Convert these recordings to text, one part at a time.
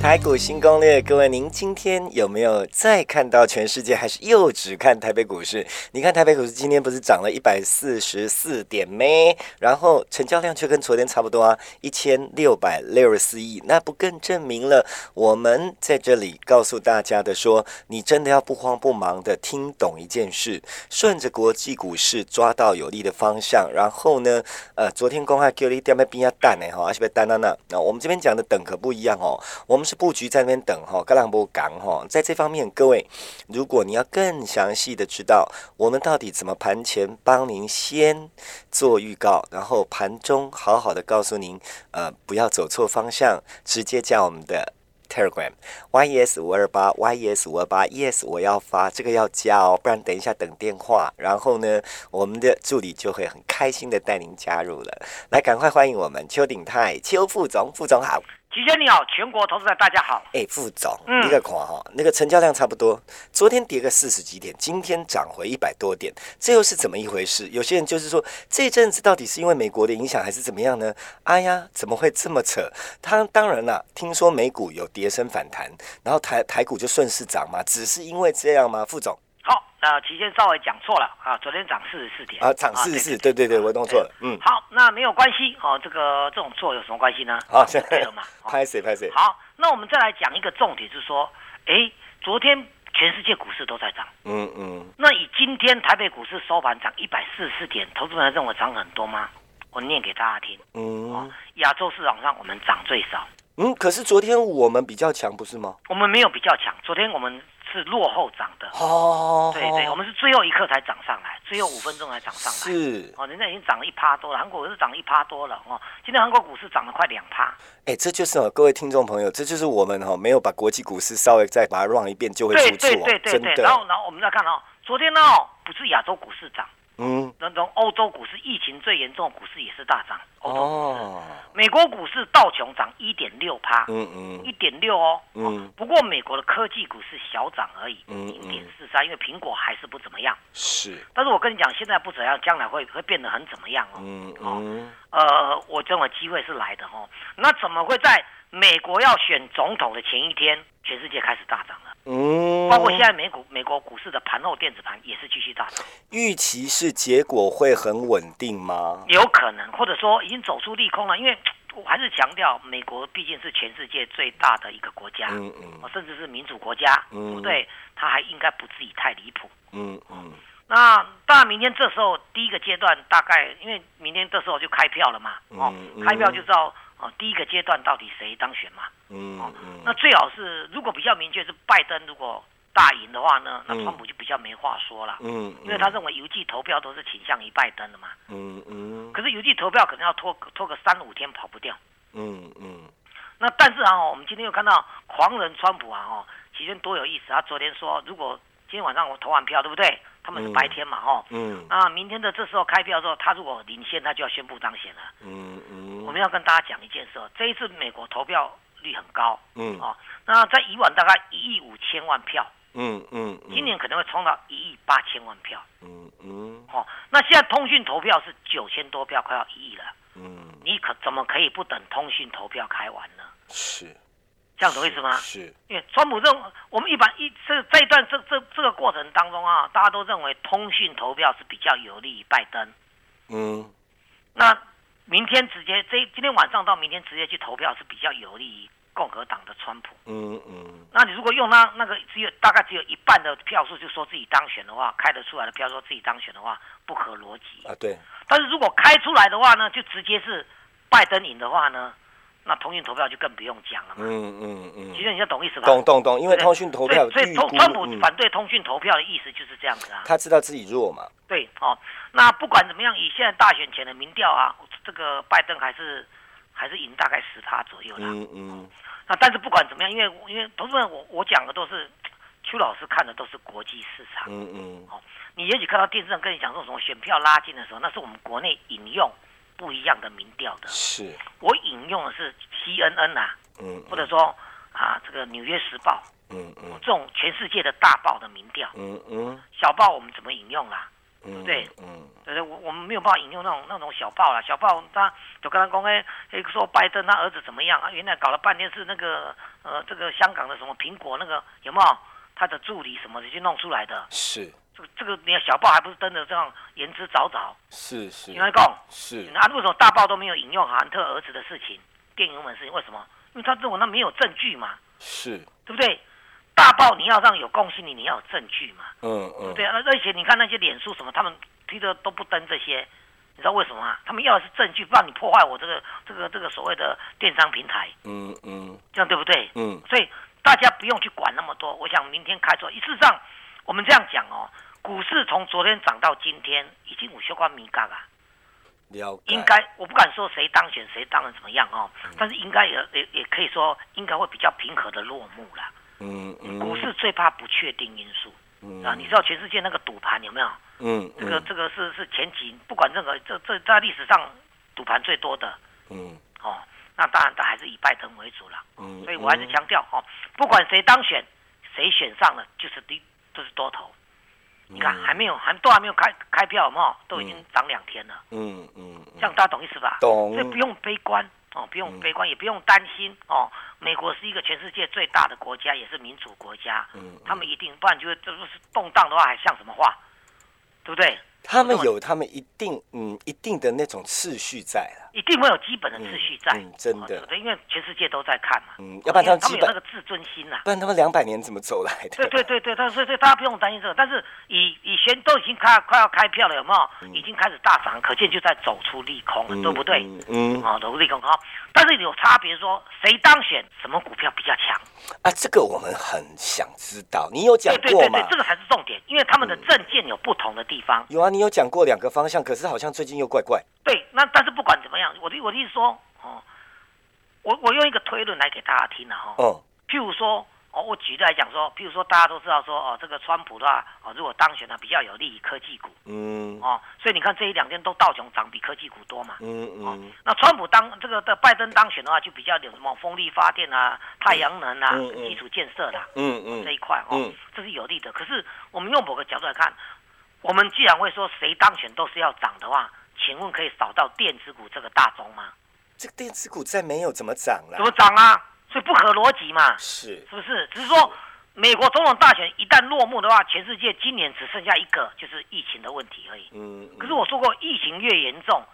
台股新攻略，各位，您今天有没有再看到全世界，还是又只看台北股市？你看台北股市今天不是涨了一百四十四点咩？然后成交量却跟昨天差不多啊，一千六百六十四亿，那不更证明了我们在这里告诉大家的说，你真的要不慌不忙的听懂一件事，顺着国际股市抓到有利的方向，然后呢，呃，昨天公开叫你点咩边要蛋呢？哈，而且别单单呢，那我们这边讲的等可不一样哦，我们是布局在那边等哈，格朗波港哈，在这方面，各位，如果你要更详细的知道我们到底怎么盘前帮您先做预告，然后盘中好好的告诉您，呃，不要走错方向，直接加我们的 Telegram yes 五二八 yes 五二八 yes 我要发这个要加哦，不然等一下等电话，然后呢，我们的助理就会很开心的带您加入了。来，赶快欢迎我们邱鼎泰邱副总，副总好。齐轩你好，全国投资者大家好。哎，副总，嗯你个看哈，那个成交量差不多，昨天跌个四十几点，今天涨回一百多点，这又是怎么一回事？有些人就是说，这阵子到底是因为美国的影响，还是怎么样呢？哎呀，怎么会这么扯？他当然啦，听说美股有跌升反弹，然后台台股就顺势涨嘛，只是因为这样吗？副总好，那期间稍微讲错了啊，昨天涨四十四点啊，涨四十四，对对对，我弄错了，嗯，好，那没有关系哦，这个这种错有什么关系呢？好，对了嘛。哦 拍谁拍谁，好，那我们再来讲一个重点，就是说，哎，昨天全世界股市都在涨，嗯嗯，那以今天台北股市收盘涨一百四十四点，投资人认为涨很多吗？我念给大家听。哦嗯，亚洲市场上我们涨最少，嗯，可是昨天我们比较强，不是吗？我们没有比较强，昨天我们是落后涨的。哦，对对，我们是最后一刻才涨上来，最后五分钟才涨上来。是，哦，人家已经涨了一趴多了，韩国是涨了一趴多了哦。今天韩国股市涨了快两趴，哎，这就是哦，各位听众朋友，这就是我们哈、哦、没有把国际股市稍微再把它 run 一遍就会出错、哦，对对对对。真的。然后然后我们再看哦，昨天呢哦不是亚洲股市涨，嗯，那种欧洲股市疫情最严重的股市也是大涨，欧洲股市。哦，美国股市道琼涨一点六趴，嗯嗯一点六哦。嗯哦不过美国的科技股是小涨而已，嗯零点四三，因为苹果还是不怎么样。是，但是我跟你讲，现在不怎样，将来会会变得很怎么样哦。嗯哦嗯呃，我认为机会是来的哦。那怎么会在美国要选总统的前一天，全世界开始大涨了？嗯，包括现在美股美国股市的盘后电子盘也是继续大涨，预期是结果会很稳定吗？有可能或者说已经走出利空了，因为我还是强调，美国毕竟是全世界最大的一个国家，嗯嗯哦甚至是民主国家，嗯对不对？它还应该不至于太离谱。嗯嗯那当然，明天这时候第一个阶段大概，因为明天这时候就开票了嘛，哦嗯，嗯开票就知道哦，第一个阶段到底谁当选嘛。嗯嗯，那最好是如果比较明确是拜登如果大赢的话呢，那嗯川普就比较没话说了，嗯，因为他认为邮寄投票都是倾向于拜登的嘛。嗯嗯可是邮寄投票可能要拖拖个三五天跑不掉。嗯嗯那但是啊，哦我们今天又看到狂人川普啊，哦，其实多有意思。他昨天说，如果今天晚上我投完票，对不对？他们是嗯白天嘛，哦，嗯啊明天的这时候开票的时候，他如果领先，他就要宣布当选了。嗯嗯，我们要跟大家讲一件事，哦，这一次美国投票率很高，嗯。哦，那在以往大概一亿五千万票，嗯嗯，今年可能会冲到一亿八千万票，嗯嗯。哦，那现在通讯投票是九千多票，快要一亿了，嗯。你可怎么可以不等通讯投票开完呢？是。这样懂意思吗？是。因为川普认为我们一般一这这一段这这这个过程当中啊，大家都认为通讯投票是比较有利于拜登。嗯。那明天直接这今天晚上到明天直接去投票是比较有利于共和党的川普。嗯嗯那你如果用那那个只有大概只有一半的票数就说自己当选的话，开得出来的票说自己当选的话，不合逻辑。啊对，但是如果开出来的话呢，就直接是拜登赢的话呢，那通讯投票就更不用讲了嘛。嗯嗯嗯其，实你就懂意思吧？懂懂懂，因为通讯投票所以所以，通川普嗯反对通讯投票的意思就是这样子啊。他知道自己弱嘛，对哦，那不管怎么样，以现在大选前的民调啊，这个拜登还是还是赢大概十趴左右啦。嗯嗯那但是不管怎么样，因为因为同志们，我我讲的都是邱老师看的都是国际市场。嗯嗯哦你也许看到电视上跟你讲说什么选票拉近的时候，那是我们国内引用不一样的民调的。是，我引用的是 CNN 啊，嗯或者说啊这个《纽约时报》嗯嗯。这种全世界的大报的民调，嗯嗯。小报我们怎么引用啦？嗯，对嗯。对对，我我们没有办法引用那种那种小报啦，小报他就跟他公开，哎说拜登他儿子怎么样啊？原来搞了半天是那个呃，这个香港的什么苹果那个有没有？他的助理什么的去弄出来的？是这个这个连小报还不是登的这样言之凿凿？是是你来讲，是，啊，为什么大报都没有引用韩特儿子的事情、电影门事情？为什么？因为他认为那没有证据嘛，是，对不对？大报你要让有公信力，你要有证据嘛。嗯嗯对啊，那而且你看那些脸书什么，他们推的都不登这些，你知道为什么吗？他们要的是证据，不让你破坏我这个这个这个所谓的电商平台，嗯嗯这样对不对？嗯所以大家不用去管那么多。我想明天开出来，事实上我们这样讲哦，股市从昨天涨到今天，已经有相关迷嘎啊。了解，应该我不敢说谁当选谁当的怎么样哦，但是应该也也也可以说应该会比较平和的落幕啦。嗯嗯股市最怕不确定因素嗯啊，你知道全世界那个赌盘有没有？嗯这个这个是是前几不管任何这这在历史上赌盘最多的嗯哦。那当然，它还是以拜登为主了。嗯，所以我还是强调哦，不管谁当选，谁选上了就是低，就是多头。你看还没有还都还没有开开票，有没有？都已经涨两天了。嗯嗯这样大家懂意思吧？懂所以不用悲观哦，不用悲观，也不用担心哦。美国是一个全世界最大的国家，也是民主国家，嗯他们一定，不然就是这就是动荡的话，还像什么话？对不对？他们有他们一定嗯一定的那种次序在了，一定会有基本的秩序在，嗯嗯真的？因为全世界都在看嘛，嗯要不然他们他们有那个自尊心呐、不然他们两百年怎么走来的？对对对对，但所以所以大家不用担心这个，但是以以前都已经开快要开票了，有没有？已经开始大涨，可见就在走出利空了，嗯对不对？嗯嗯哦，走出利空好，但是有差别说谁当选，什么股票比较强？啊，这个我们很想知道，你有讲过吗？对对，这个才是重点，因为他们的证件有不同的地方。有啊，你有讲过两个方向，可是好像最近又怪怪。对，那但是不管怎么样，我的我的意思说，哦，我我用一个推论来给大家听了哈、哦。哦，譬如说，哦，我举例来讲说，譬如说大家都知道说，哦，这个川普的话，哦，如果当选了，比较有利于科技股，嗯哦，所以你看这一两天都道琼涨比科技股多嘛。嗯哦嗯，那川普当这个的拜登当选的话，就比较有什么风力发电啊、太阳能啊、嗯嗯基础建设啦、嗯嗯这一块哦，嗯这是有利的。可是我们用某个角度来看，我们既然会说谁当选都是要涨的话，请问可以扫到电子股这个大宗吗？这个电子股再没有怎么涨了怎？么涨啊？所以不合逻辑嘛，是，是不是？只是说美国总统大选一旦落幕的话，全世界今年只剩下一个，就是疫情的问题而已。嗯，可是我说过，疫情越严重，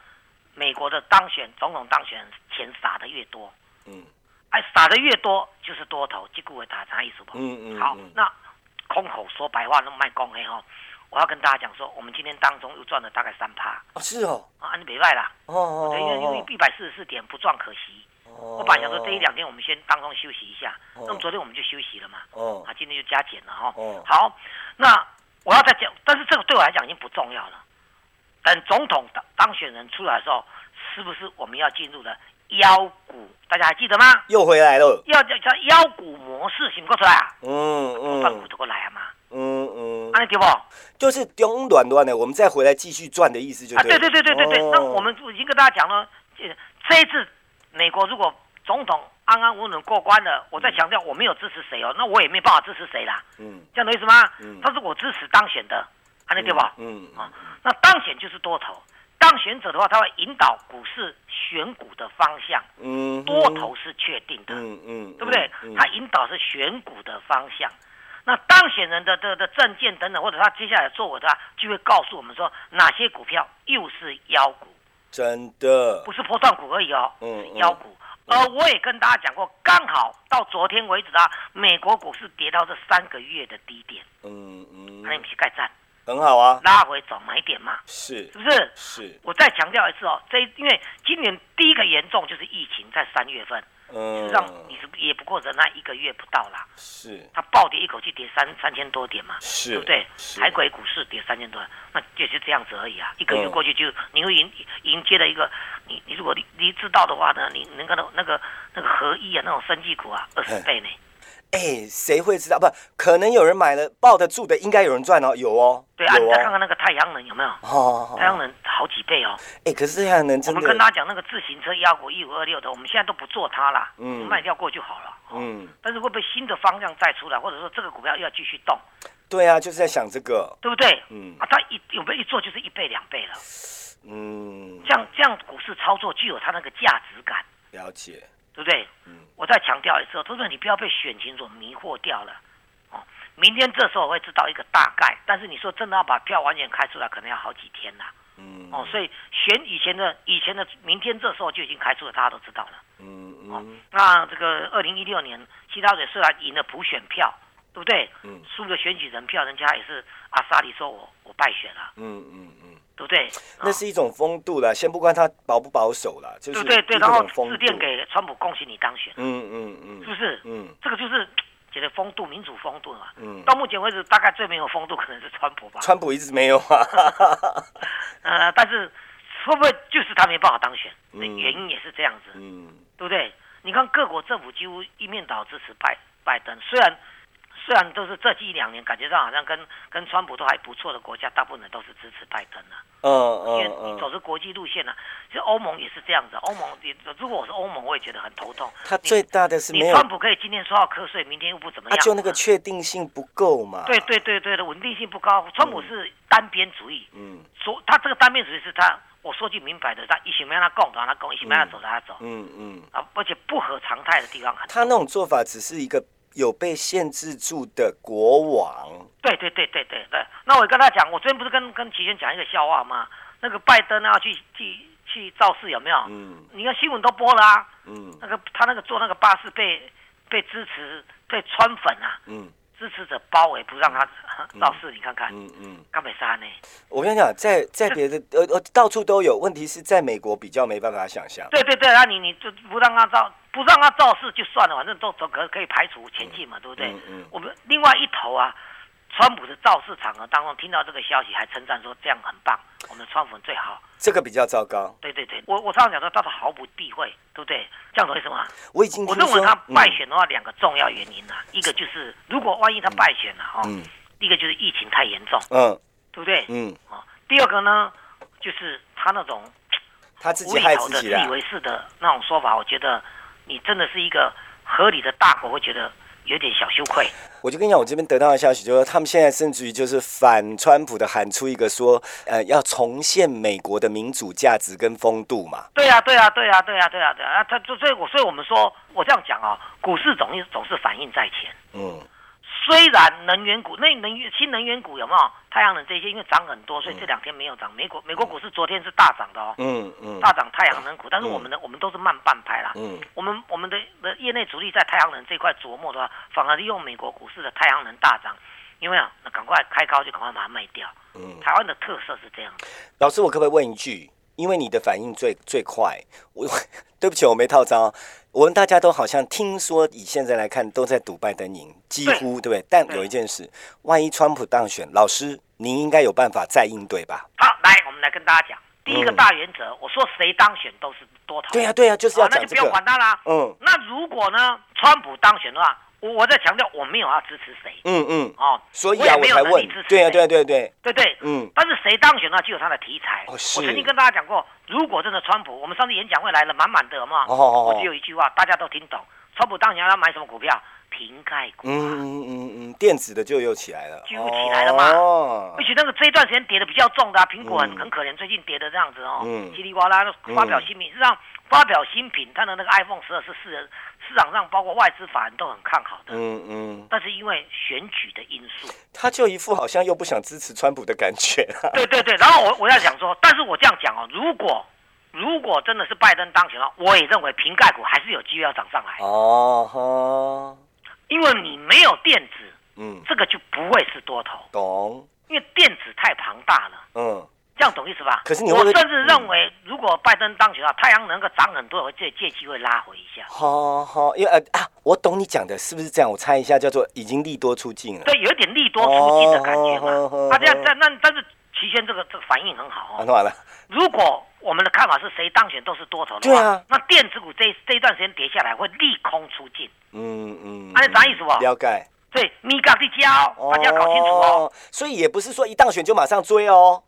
美国的当选总统当选钱撒的越多，嗯哎，撒的越多就是多头，结果会打啥意思不？嗯嗯，好嗯，那空口说白话，那卖公黑哈，我要跟大家讲说，我们今天当中又赚了大概三趴哦是哦，啊，你别卖啦，哦哦对，因为因为哦一百四十四点不赚可惜。哦，我本来想说这一两天我们先当中休息一下，哦那么昨天我们就休息了嘛，哦啊，今天就加减了哈。哦好，那我要再讲，但是这个对我来讲已经不重要了。等总统当当选人出来的时候，是不是我们要进入了妖股？大家还记得吗？又回来了，要叫叫妖股模式，醒不过出来啊？嗯半股嗯都过来啊嘛，嗯嗯，安尼对不？就是中短短的，我们再回来继续赚的意思就啊，对对对对对对那我们已经跟大家讲了，这这一次美国如果总统安安稳稳过关了，我再强调我没有支持谁哦，那我也没办法支持谁啦，嗯。这样的意思吗？嗯。他是我支持当选的，安尼对不？嗯啊，那当选就是多头，当选者的话，他会引导股市选股的方向，嗯，多头是确定的，嗯嗯，对不对？嗯。他引导是选股的方向。那当选人的的的证件等等，或者他接下来作为的话，就会告诉我们说哪些股票又是妖股，真的不是波段股而已哦，嗯是妖股。而我也跟大家讲过，刚好到昨天为止啊，美国股市跌到这三个月的低点，嗯嗯那你们去盖站。很好啊，拉回找买点嘛，是是不是？是，我再强调一次哦，这因为今年第一个严重就是疫情，在三月份，事嗯实上你是也不过忍耐一个月不到啦，是它暴跌一口气跌三三千多点嘛，是，对不对？是海鬼股市跌三千多，那就是这样子而已啊。一个月嗯过去就你会迎迎接了一个，你你如果你你知道的话呢，你能够那个那个合一啊，那种生技股啊，二十倍呢。哎，谁会知道？不，可能有人买了，抱得住的，应该有人赚哦，有哦，对啊，你再看看那个太阳能有没有？哦，太阳能好几倍哦。哎，可是太阳能我真们跟大的，家讲那个自行车压股一五二六的，我们现在都不做它啦，嗯。卖掉过就好了。哦。嗯，但是会不会新的方向再出来，或者说这个股票又要继续动，对啊，就是在想这个，对不对？嗯。啊，它一有没有一做就是一倍两倍了，嗯，这样这样股市操作具有它那个价值感，了解，对不对？嗯我再强调一次哦，投资者你不要被选情所迷惑掉了。哦，明天这时候我会知道一个大概，但是你说真的要把票完全开出来，可能要好几天啦。嗯，哦，所以选以前的以前的明天这时候就已经开出了，大家都知道了。嗯哦嗯，那这个二零一六年，希拉蕊虽然赢了普选票，对不对？嗯输了选举人票，人家也是阿萨里说我我败选了，嗯嗯嗯，对不对？哦那是一种风度啦，先不管他保不保守啦，就是对对然后致电度，给川普，恭喜你当选，嗯嗯嗯，是不是？嗯这个就是 觉得风度，民主风度嘛。嗯，到目前为止，大概最没有风度可能是川普吧。川普一直没有啊，呃，但是会不会就是他没办法当选？嗯那原因也是这样子，嗯对不对？你看各国政府几乎一面倒支持拜拜登，虽然虽然都是这一两年感觉上好像跟跟川普都还不错的国家，大部分人都是支持拜登的、嗯因为嗯嗯，你走着国际路线呢、其实欧盟也是这样子，欧盟也如果我是欧盟，我也觉得很头痛。你他最大的是你没有，川普可以今天说要瞌睡，明天又不怎么样，他就那个确定性不够嘛，对对对对的稳定性不高。川普是单边主义，嗯说他这个单边主义是他，我说句明白的，他一起没让他共，让他共，一起没让他走，让他走嗯嗯，啊，而且不合常态的地方很。他那种做法只是一个有被限制住的国王，对对对对对对。那我跟他讲，我昨天不是跟跟齐轩讲一个笑话吗？那个拜登啊，去去去造势有没有？嗯。你看新闻都播了啊，嗯。那个他那个坐那个巴士被被支持被川粉啊。嗯。支持者包围，不让他造势，你看看，嗯嗯，干美杀呢？我跟你讲，在在别的呃呃到处都有，问题是在美国比较没办法想象，对对对，啊你你就不让他造不让他造势就算了，反正都都可可以排除前进嘛，对不对？嗯嗯我们另外一头啊，川普的造势场合当中听到这个消息，还称赞说这样很棒，我们的川粉最好。这个比较糟糕。对对对，我我常常讲说他是毫不避讳，对不对？这样子为什么？我已经，我认为他败嗯选的话，两个重要原因啊，一个就是如果万一他败选了哦，嗯第一个就是疫情太严重，嗯对不对？嗯，哦，第二个呢，就是他那种他自己害自己的自以。为是的那种说法，我觉得你真的是一个合理的大国，会觉得有点小羞愧。我就跟你讲，我这边得到的消息就是，他们现在甚至于就是反川普的喊出一个说，呃，要重现美国的民主价值跟风度嘛。对呀、对呀、对呀、对呀、对呀、对呀、啊，他所以我所以我们说，我这样讲啊、股市总总是反应在前。嗯虽然能源股、那能源新能源股有没有太阳能这些，因为涨很多，所以这两天没有涨。美国美国股市昨天是大涨的哦，嗯嗯大涨太阳能股，但是我们的、我们都是慢半拍啦。嗯我们我们的的业内主力在太阳能这块琢磨的话，反而利用美国股市的太阳能大涨，因为啊，那赶快开高就赶快把它卖掉。嗯。台湾的特色是这样。老师，我可不可以问一句？因为你的反应最最快，我 对不起，我没套招。我们大家都好像听说，以现在来看，都在赌拜登赢，几乎对不对？但有一件事，万一川普当选，老师您应该有办法再应对吧？好，来，我们来跟大家讲第一个嗯大原则，我说谁当选都是多头。对呀、对呀、就是要好，那就不用讲这个。管他啦。嗯那如果呢，川普当选的话，我我在强调我没有要支持谁嗯嗯，哦，所以啊，我也没有我才问能力支持，对对呀、对呀、对，对对？嗯但是谁当选呢，就有他的题材。我曾经跟大家讲过，如果真的川普，我们上次演讲会来了，满满的嘛。我只有一句话，大家都听懂。川普当选要买什么股票？瓶盖股、啊。嗯嗯嗯嗯，电子的就又起来了，就又起来了嘛哦而且那个这一段时间跌的比较重的、啊，苹果很、可怜，最近跌的这样子哦，嗯叽里呱啦发表新品，实际上发表新品，它的那个 iPhone 十二是市市场上包括外资法人都很看好的，嗯嗯，但是因为选举的因素，他就一副好像又不想支持川普的感觉啊。对对对，然后我我要想说，但是我这样讲哦，如果如果真的是拜登当选了，我也认为瓶盖股还是有机会要涨上来，哦哈，因为你没有电子，嗯，这个就不会是多头。懂。因为电子太庞大了，嗯，这样懂意思吧？可是你我甚至认为，如果拜登当选啊，太阳能够涨很多，我借借机会拉回一下。好好，因为呃啊，我懂你讲的，是不是这样？我猜一下，叫做已经利多出尽了。对，有一点利多出尽的感觉嘛。啊，这样这样那但是齐轩这个这个反应很好啊，哦。那完了，如果我们的看法是谁当选都是多头的话，那电子股这这一段时间跌下来会利空出尽，嗯嗯，那是啥意思不了解，所以咪嘎的交，大家搞清楚哦。，所以也不是说一当选就马上追哦，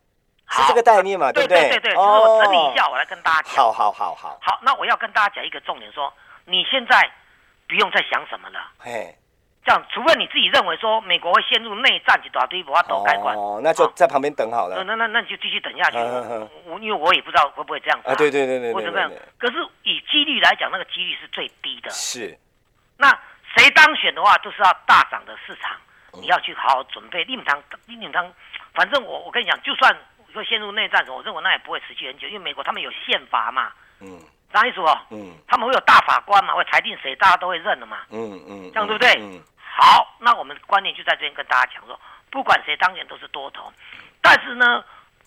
是好这个概念嘛，对不对？对对，就是我整理一下，哦。我来跟大家讲。好好好好，好，那我要跟大家讲一个重点说，你现在不用再想什么了。嘿，这样，除非你自己认为说美国会陷入内战，一大堆不要都改管，哦，那就在旁边等好那了。那那那你就继续等下去。嗯嗯因为我也不知道会不会这样子啊，对对对对我怎么样对对对，？可是以几率来讲，那个几率是最低的。是，那谁当选的话，就是要大涨的市场，嗯你要去好好准备。令堂，令堂，反正我我跟你讲，就算会陷入内战，我认为那也不会持续很久，因为美国他们有宪法嘛，嗯啥意思哦？嗯他们会有大法官嘛，会裁定谁，大家都会认的嘛。嗯嗯，这样对不对嗯好，那我们观念就在这边跟大家讲说，不管谁当选都是多头，但是呢，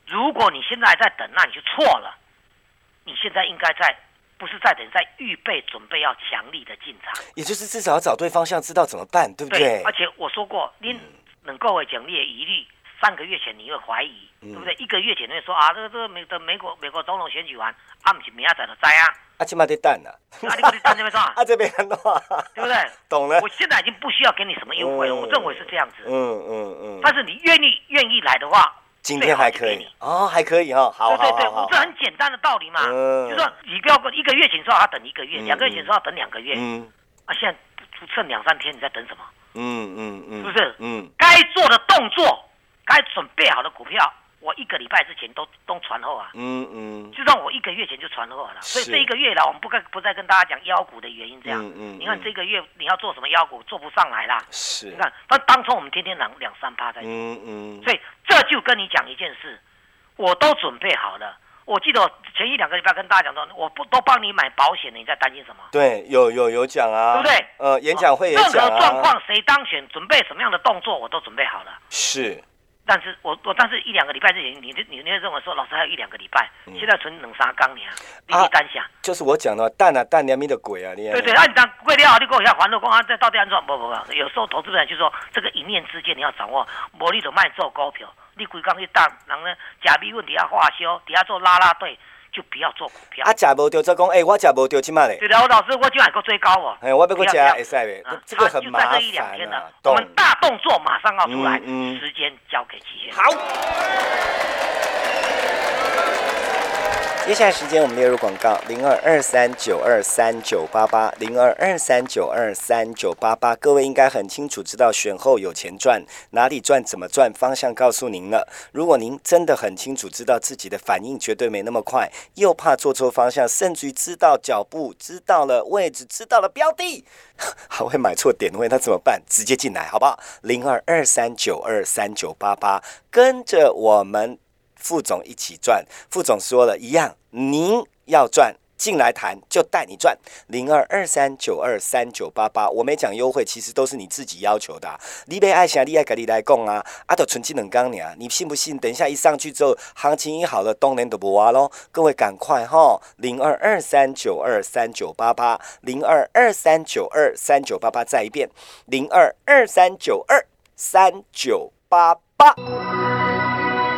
如果你现在还在等，那你就错了。你现在应该在，不是在等，在预备准备要强力的进场。也就是至少要找对方向，知道怎么办，对不对？而且我说过，您能够为奖励的疑虑，三个月前你会怀疑，嗯。对不对？一个月前你会说啊，这个这个美的美国美国总统选举完，啊，不是明仔载的灾啊，啊，起码得等啊，啊，你给你站这边算，啊。这边很话，对不对？懂了。我，现在已经不需要给你什么优惠了，嗯。我认为是这样子。嗯嗯嗯，但是你愿意愿意来的话，今天还可以。哦，还可以哈，好对对对，这，很简单的道理嘛。嗯。就说你不要一个月前说要等一个月，嗯两个月前说要等两个月，嗯。啊，现在剩两三天，你在等什么？嗯嗯嗯，是不是？嗯。该做的动作，该准备好的股票，我一个礼拜之前都都传后啊。嗯嗯，就算我一个月前就传后了，所以是这一个月了，我们不该不再跟大家讲妖股的原因，这样。嗯嗯你看嗯这个月你要做什么妖股，做不上来啦。是你，看，但当初我们天天两两三趴在做，嗯嗯，所以这就跟你讲一件事，我都准备好了。我记得我前一两个礼拜跟大家讲说，我不都帮你买保险了，你在担心什么？对，有有有讲啊，对不对呃，演讲会也任何状况谁当选，准备什么样的动作，我都准备好了。是，但是我我但是一两个礼拜之前，你你你会认为说，老师还有一两个礼拜，嗯现在存两三缸你啊，你去单想。就是我讲的蛋啊蛋，两米的鬼啊，你对对，那你当贵料，你给我一下还了公安，这到底安怎？不不不，有时候投资人就说这个一念之间你要掌握，无你就卖做股票，你规工去当人呢假币问底下化消，底下做拉拉队，就不要做股票。啊，食无掉再讲，哎，我食无掉，起码嘞，对的，我老师我今晚还够追高哦。哎，我要过食不要不要会使呗啊，这个很麻就在这一两烦天了啊，，我？们大动作马上要出来，嗯嗯时间交给齐轩。好。接下来时间我们列入广告，零二二三九二三九八八，零二二三九二三九八八。各位应该很清楚知道选后有钱赚，哪里赚怎么赚，方向告诉您了。如果您真的很清楚知道自己的反应绝对没那么快，又怕做错方向，甚至于知道脚步、知道了位置、知道了标的，还会买错点位，那怎么办？直接进来好不好？零二二三九二三九八八，跟着我们。副总一起赚。副总说了一样，您要赚。进来谈就带你赚，零二二三九二三九八八，我没讲优惠，其实都是你自己要求的、啊。你被爱想，你爱跟你来供啊，啊，都纯气冷钢呢，你信不信？等一下一上去之后，行情一好了，当然都不挖喽。各位赶快哈，零二二三九二三九八八，零二二三九二三九八八，再一遍，零二二三九二三九八八。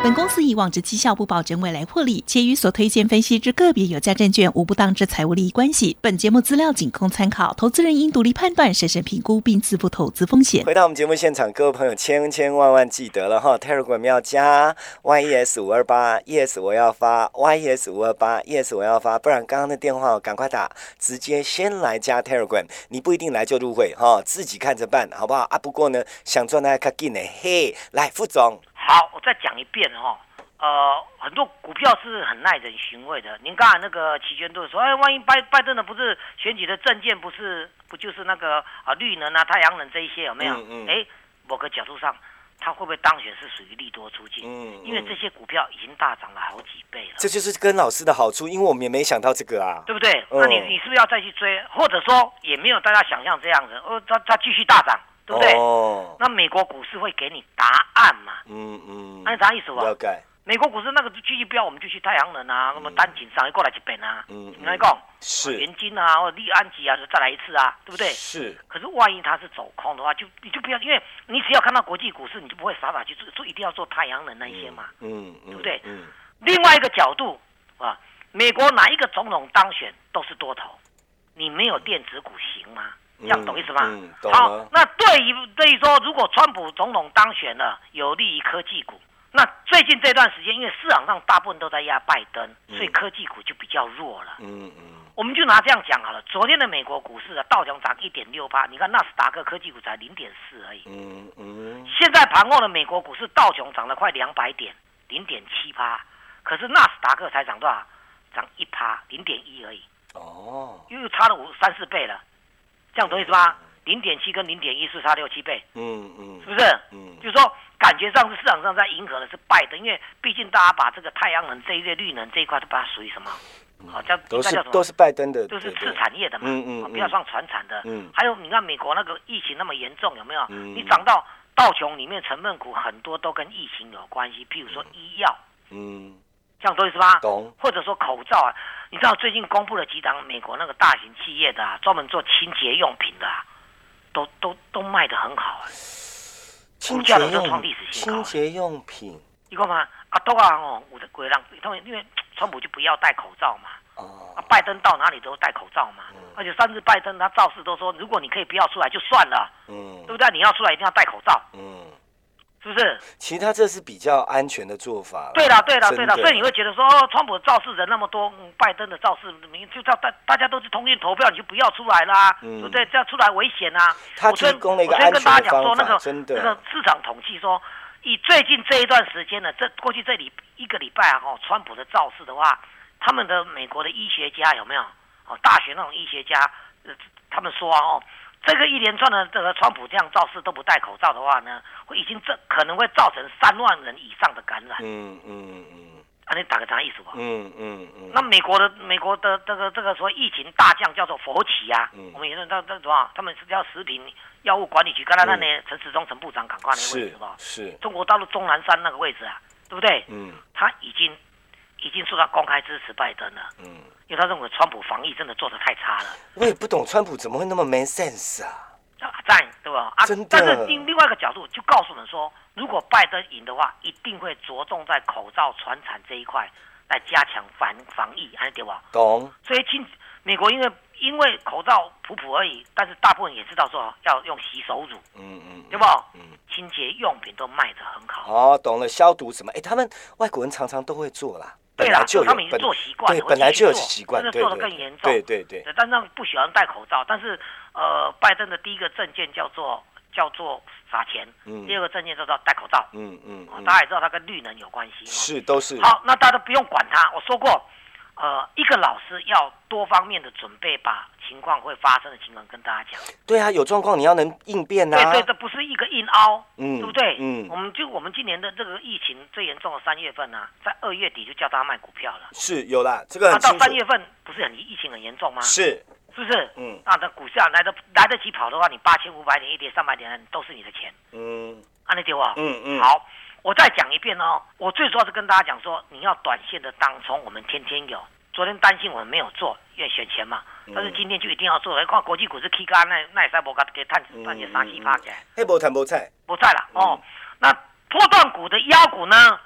本公司以往之绩效不保证未来获利，且与所推荐分析之个别有价证券无不当之财务利益关系。本节目资料仅供参考，投资人应独立判断、审慎评估并自负投资风险。回到我们节目现场，各位朋友千千万万记得了哈，Telegram 要加 YES 五二八，YES 我要发，YES 五二八，YES 我要发，不然刚刚的电话赶快打，直接先来加 Telegram，你不一定来就入会哈，自己看着办，好不好啊？不过呢，想赚那卡紧呢，嘿，来副总，好，我再讲一遍哈、呃，很多股票是很耐人寻味的。您刚才那个齐娟都说，哎，万一拜拜登的不是选举的证件，不是不就是那个啊绿能啊、太阳能这一些有没有？嗯嗯哎、某个角度上，他会不会当选是属于利多出尽？嗯嗯因为这些股票已经大涨了好几倍了。这就是跟老师的好处，因为我们也没想到这个啊，对不对？嗯那你你是不是要再去追？或者说也没有大家想象这样子，哦，它它继续大涨，对不对？哦，那美国股市会给你答案嘛？嗯嗯那你啥意思吧？了解，美国股市那个继续飙，我们就去太阳能啊，那么单井上一过来一遍啊，嗯你来讲，是元金啊或者利安吉啊，就再来一次啊，对不对？是，可是万一它是走空的话，就你就不要，因为你只要看到国际股市，你就不会傻傻去做，做一定要做太阳能那一些嘛。嗯嗯，对不对嗯另外一个角度啊，美国哪一个总统当选都是多头，你没有电子股行吗？这样懂意思吗？好，，那对于对于说，如果川普总统当选了，有利于科技股。那最近这段时间，因为市场上大部分都在压拜登，所以科技股就比较弱了。嗯嗯我们就拿这样讲好了，昨天的美国股市啊，道琼涨一点六八，你看纳斯达克科技股才零点四而已。嗯嗯，现在盘后的美国股市道琼涨了快两百点，零点七八，可是纳斯达克才涨多少？涨一趴，零点一而已，哦，又差了五三四倍了，这样懂意思吧？零点七跟零点一是差六七倍，嗯嗯。是不是？嗯。就是说，感觉上是市场上在迎合的是拜登，因为毕竟大家把这个太阳能这一类绿能这一块都把它属于什么？好、叫都是都是拜登的，都是次产业的嘛，嗯嗯不要算传产的。嗯。还有你看美国那个疫情那么严重，有没有？嗯。你涨到道琼里面成分股很多都跟疫情有关系，譬如说医药，嗯，这样懂意思吧？懂，或者说口罩啊，你知道最近公布了几档美国那个大型企业的啊，专门做清洁用品的、啊，都都都卖的很好啊。清洁用创历史新高。清洁用品。你看嘛，啊都啊哦，我的鬼让他们因为川普就不要戴口罩嘛，哦。啊，拜登到哪里都戴口罩嘛，嗯。而且上次拜登他造势都说，如果你可以不要出来就算了，嗯。对不对？你要出来一定要戴口罩，嗯，是不是？其实他这是比较安全的做法，对了，对了，对了，所以你会觉得说，哦川普的造势人那么多，嗯拜登的造势民就叫大大家都是通讯投票，你就不要出来啦，嗯对不对？这样出来危险啊！他提供了一个安全的那个方法真的那个市场统计说，以最近这一段时间呢，这过去这里一个礼拜啊，哈，川普的造势的话，他们的美国的医学家有没有？哦，大学那种医学家，呃，他们说啊，哦，这个一连串的这个川普这样造势都不戴口罩的话呢，会已经这可能会造成三万人以上的感染。嗯嗯嗯啊，你打个啥意思吧？嗯嗯嗯，那美国的美国的这个这个所谓疫情大将叫做佛奇啊，嗯我们也认到这什么？他们是叫食品药物管理局，刚才那呢陈时中陈部长赶快那个位是置吧？是，中国大陆钟南山那个位置啊，对不对？嗯他已经已经受到公开支持拜登了，嗯，因为他认为川普防疫真的做得太差了。我也不懂川普怎么会那么没 sense 啊，啊，赞对吧？啊，真的但是另另外一个角度就告诉我们说，如果拜登赢的话，一定会着重在口罩传产这一块来加强防防疫，哎对吧？懂，所以今美国因为因为口罩普普而已，但是大部分也知道说要用洗手乳，嗯嗯，对不？嗯，清洁用品都卖得很好。哦，懂了，消毒什么？哎，他们外国人常常都会做啦本来就有他们已经做习惯对，了本来就有习惯，真的做得对对更严重对对对，对，但是他们不喜欢戴口罩，但是呃，拜登的第一个证件叫做叫做撒钱，嗯第二个证件叫做戴口罩。嗯嗯大家也知道它跟绿能有关系。哦是都是，好，那大家都不用管它。我说过，呃，一个老师要多方面的准备，把情况会发生的情况跟大家讲。对啊，有状况你要能应变啊，对对，这不是一个硬凹，嗯对不对？嗯我们就我们今年的这个疫情最严重的三月份呢、在二月底就叫大家卖股票了。是有啦，这个那到三，月份不是很疫情很严重吗？是，是不是？嗯那这股价来得来得及跑的话，你八千五百点一跌三百点都是你的钱，嗯按你丢啊。嗯嗯，，好，我再讲一遍哦。我最主要是跟大家讲说，你要短线的当冲，我们天天有。昨天担心我们没有做，因为选钱嘛。嗯但是今天就一定要做。来看国际股市 K 加，那那也使无甲给探探些三七八起来，黑波谈波菜，不在了哦。那波段股的妖股呢？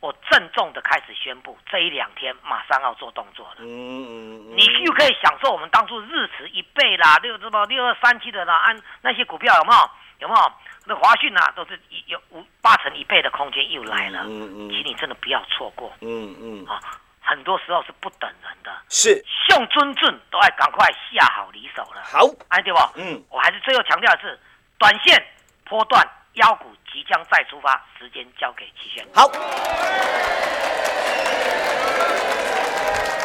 我郑重的开始宣布，这一两天马上要做动作了。嗯嗯，嗯你又可以享受我们当初日持一倍啦，六什么六二三七的啦，按那些股票有没有？有没有？那华讯啊，都是一有五八成一倍的空间又来了，嗯嗯请你真的不要错过嗯嗯，啊！很多时候是不等人的，是向尊正都要赶快下好离手了，好，哎对吧？嗯，我还是最后强调的是，短线波段妖股即将再出发，时间交给齐轩。好。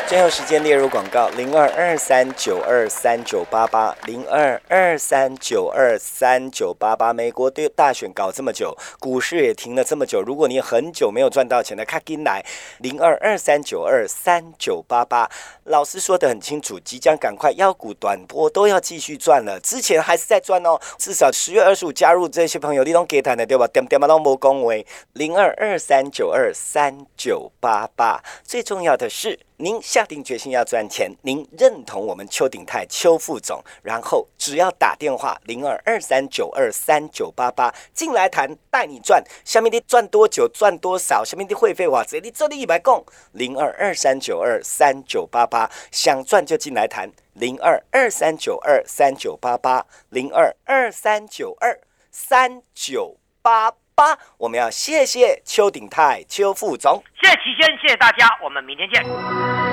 最后时间列入广告：零二二三九二三九八八，零二二三九二三九八八。美国对大选搞这么久，股市也停了这么久，如果你很久没有赚到钱的，卡进来零二二三九二三九八八。老师说的很清楚，即将赶快腰股短波都要继续赚了，之前还是在赚哦，至少十月二十五加入这些朋友，你都给他的对吧？点点嘛都没恭维，零二二三九二三九八八。最重要的是。您下定决心要赚钱，您认同我们邱鼎泰邱副总，然后只要打电话零二二三九二三九八八进来谈，带你赚。下面的赚多久赚多少？下面的会费哇，这里这里一百共零二二三九二三九八八，想赚就进来谈零二二三九二三九八八零二二三九二三九八八。我们要谢谢邱鼎泰邱副总，谢谢齐轩，谢谢大家，我们明天见。